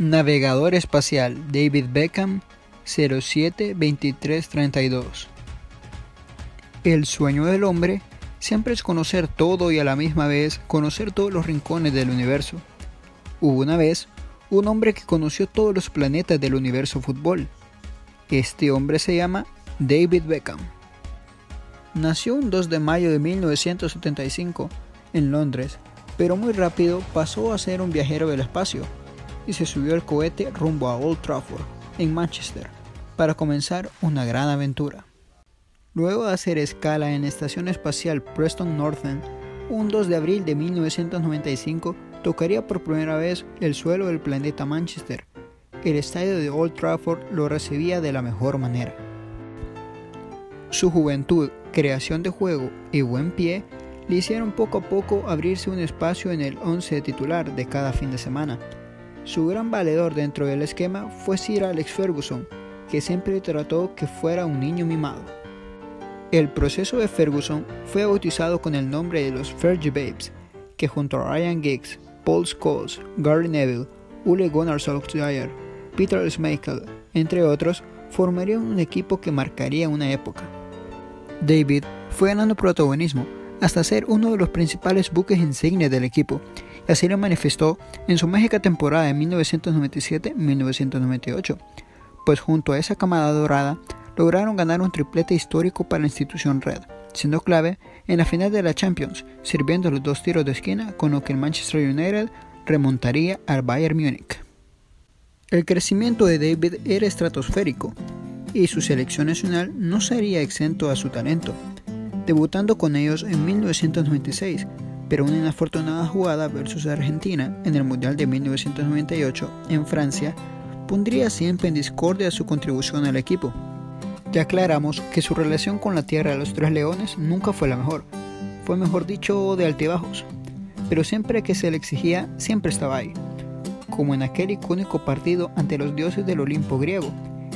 Navegador espacial David Beckham 072332 El sueño del hombre siempre es conocer todo y a la misma vez conocer todos los rincones del universo. Hubo una vez un hombre que conoció todos los planetas del universo fútbol. Este hombre se llama David Beckham. Nació un 2 de mayo de 1975 en Londres, pero muy rápido pasó a ser un viajero del espacio y se subió al cohete rumbo a Old Trafford, en Manchester, para comenzar una gran aventura. Luego de hacer escala en la Estación Espacial Preston Northern, un 2 de abril de 1995 tocaría por primera vez el suelo del planeta Manchester. El estadio de Old Trafford lo recibía de la mejor manera. Su juventud, creación de juego y buen pie le hicieron poco a poco abrirse un espacio en el 11 titular de cada fin de semana. Su gran valedor dentro del esquema fue Sir Alex Ferguson, que siempre trató que fuera un niño mimado. El proceso de Ferguson fue bautizado con el nombre de los Fergie Babes, que junto a Ryan Giggs, Paul Scholes, Gary Neville, Ule Gunnar Solskjaer, Peter Schmeichel, entre otros, formarían un equipo que marcaría una época. David fue ganando protagonismo hasta ser uno de los principales buques insignes del equipo, y así lo manifestó en su mágica temporada de 1997-1998, pues junto a esa camada dorada lograron ganar un triplete histórico para la institución Red, siendo clave en la final de la Champions, sirviendo los dos tiros de esquina con lo que el Manchester United remontaría al Bayern Múnich. El crecimiento de David era estratosférico y su selección nacional no sería exento a su talento, debutando con ellos en 1996, pero una inafortunada jugada versus Argentina en el Mundial de 1998 en Francia pondría siempre en discordia su contribución al equipo. Ya aclaramos que su relación con la tierra de los tres leones nunca fue la mejor, fue mejor dicho de altibajos, pero siempre que se le exigía siempre estaba ahí, como en aquel icónico partido ante los dioses del Olimpo griego,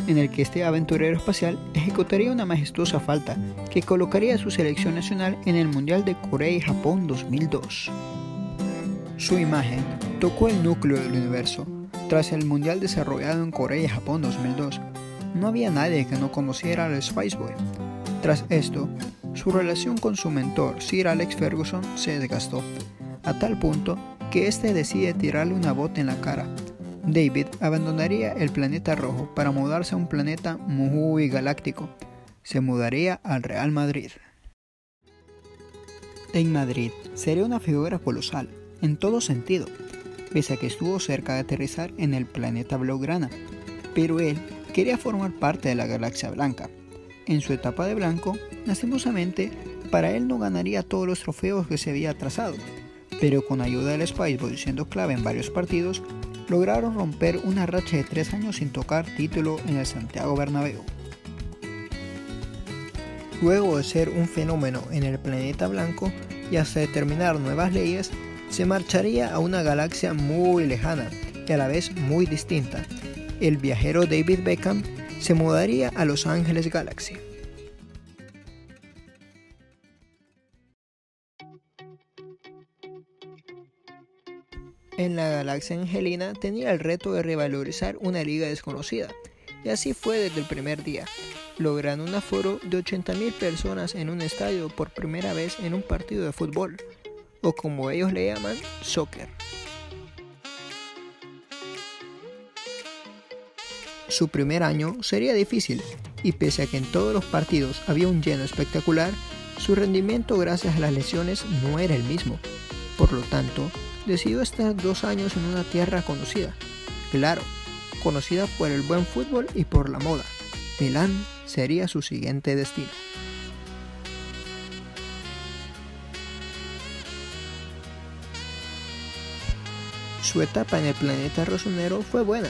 en el que este aventurero espacial ejecutaría una majestuosa falta que colocaría a su selección nacional en el Mundial de Corea y Japón 2002. Su imagen tocó el núcleo del universo. Tras el Mundial desarrollado en Corea y Japón 2002, no había nadie que no conociera al Spice Boy. Tras esto, su relación con su mentor, Sir Alex Ferguson, se desgastó, a tal punto que éste decide tirarle una bota en la cara David abandonaría el planeta rojo para mudarse a un planeta muy galáctico. Se mudaría al Real Madrid. En Madrid sería una figura colosal, en todo sentido, pese a que estuvo cerca de aterrizar en el planeta Blaugrana, pero él quería formar parte de la galaxia blanca. En su etapa de blanco, lastimosamente, para él no ganaría todos los trofeos que se había trazado, pero con ayuda del Spiceboy siendo clave en varios partidos, lograron romper una racha de tres años sin tocar título en el Santiago Bernabéu. Luego de ser un fenómeno en el planeta blanco y hasta determinar nuevas leyes, se marcharía a una galaxia muy lejana y a la vez muy distinta. El viajero David Beckham se mudaría a Los Ángeles Galaxy. En la galaxia angelina tenía el reto de revalorizar una liga desconocida, y así fue desde el primer día, logrando un aforo de 80.000 personas en un estadio por primera vez en un partido de fútbol, o como ellos le llaman, soccer. Su primer año sería difícil, y pese a que en todos los partidos había un lleno espectacular, su rendimiento gracias a las lesiones no era el mismo. Por lo tanto, decidió estar dos años en una tierra conocida. Claro, conocida por el buen fútbol y por la moda. Milán sería su siguiente destino. Su etapa en el planeta rosonero fue buena,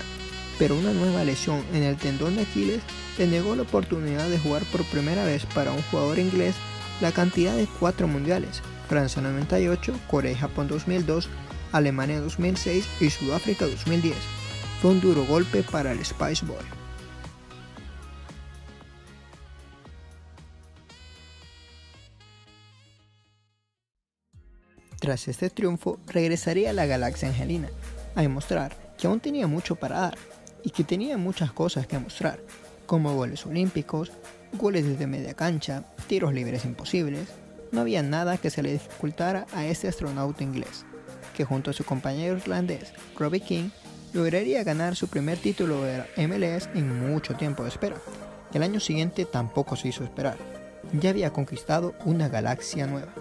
pero una nueva lesión en el tendón de Aquiles le negó la oportunidad de jugar por primera vez para un jugador inglés la cantidad de cuatro mundiales, Francia 98, Corea y Japón 2002, Alemania 2006 y Sudáfrica 2010. Fue un duro golpe para el Spice Boy. Tras este triunfo, regresaría a la galaxia angelina, a demostrar que aún tenía mucho para dar y que tenía muchas cosas que mostrar, como goles olímpicos, goles desde media cancha, tiros libres imposibles. No había nada que se le dificultara a este astronauta inglés, que junto a su compañero irlandés, Robbie King, lograría ganar su primer título de MLS en mucho tiempo de espera. El año siguiente tampoco se hizo esperar. Ya había conquistado una galaxia nueva.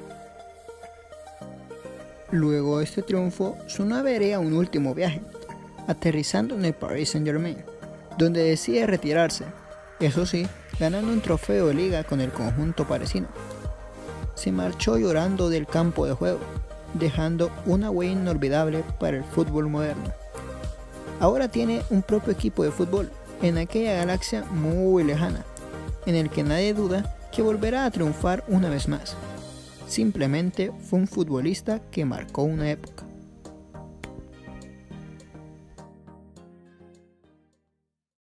Luego de este triunfo, su nave haría un último viaje, aterrizando en el Paris Saint Germain, donde decide retirarse, eso sí, ganando un trofeo de liga con el conjunto parisino. Se marchó llorando del campo de juego, dejando una huella inolvidable para el fútbol moderno. Ahora tiene un propio equipo de fútbol en aquella galaxia muy lejana, en el que nadie duda que volverá a triunfar una vez más. Simplemente fue un futbolista que marcó una época.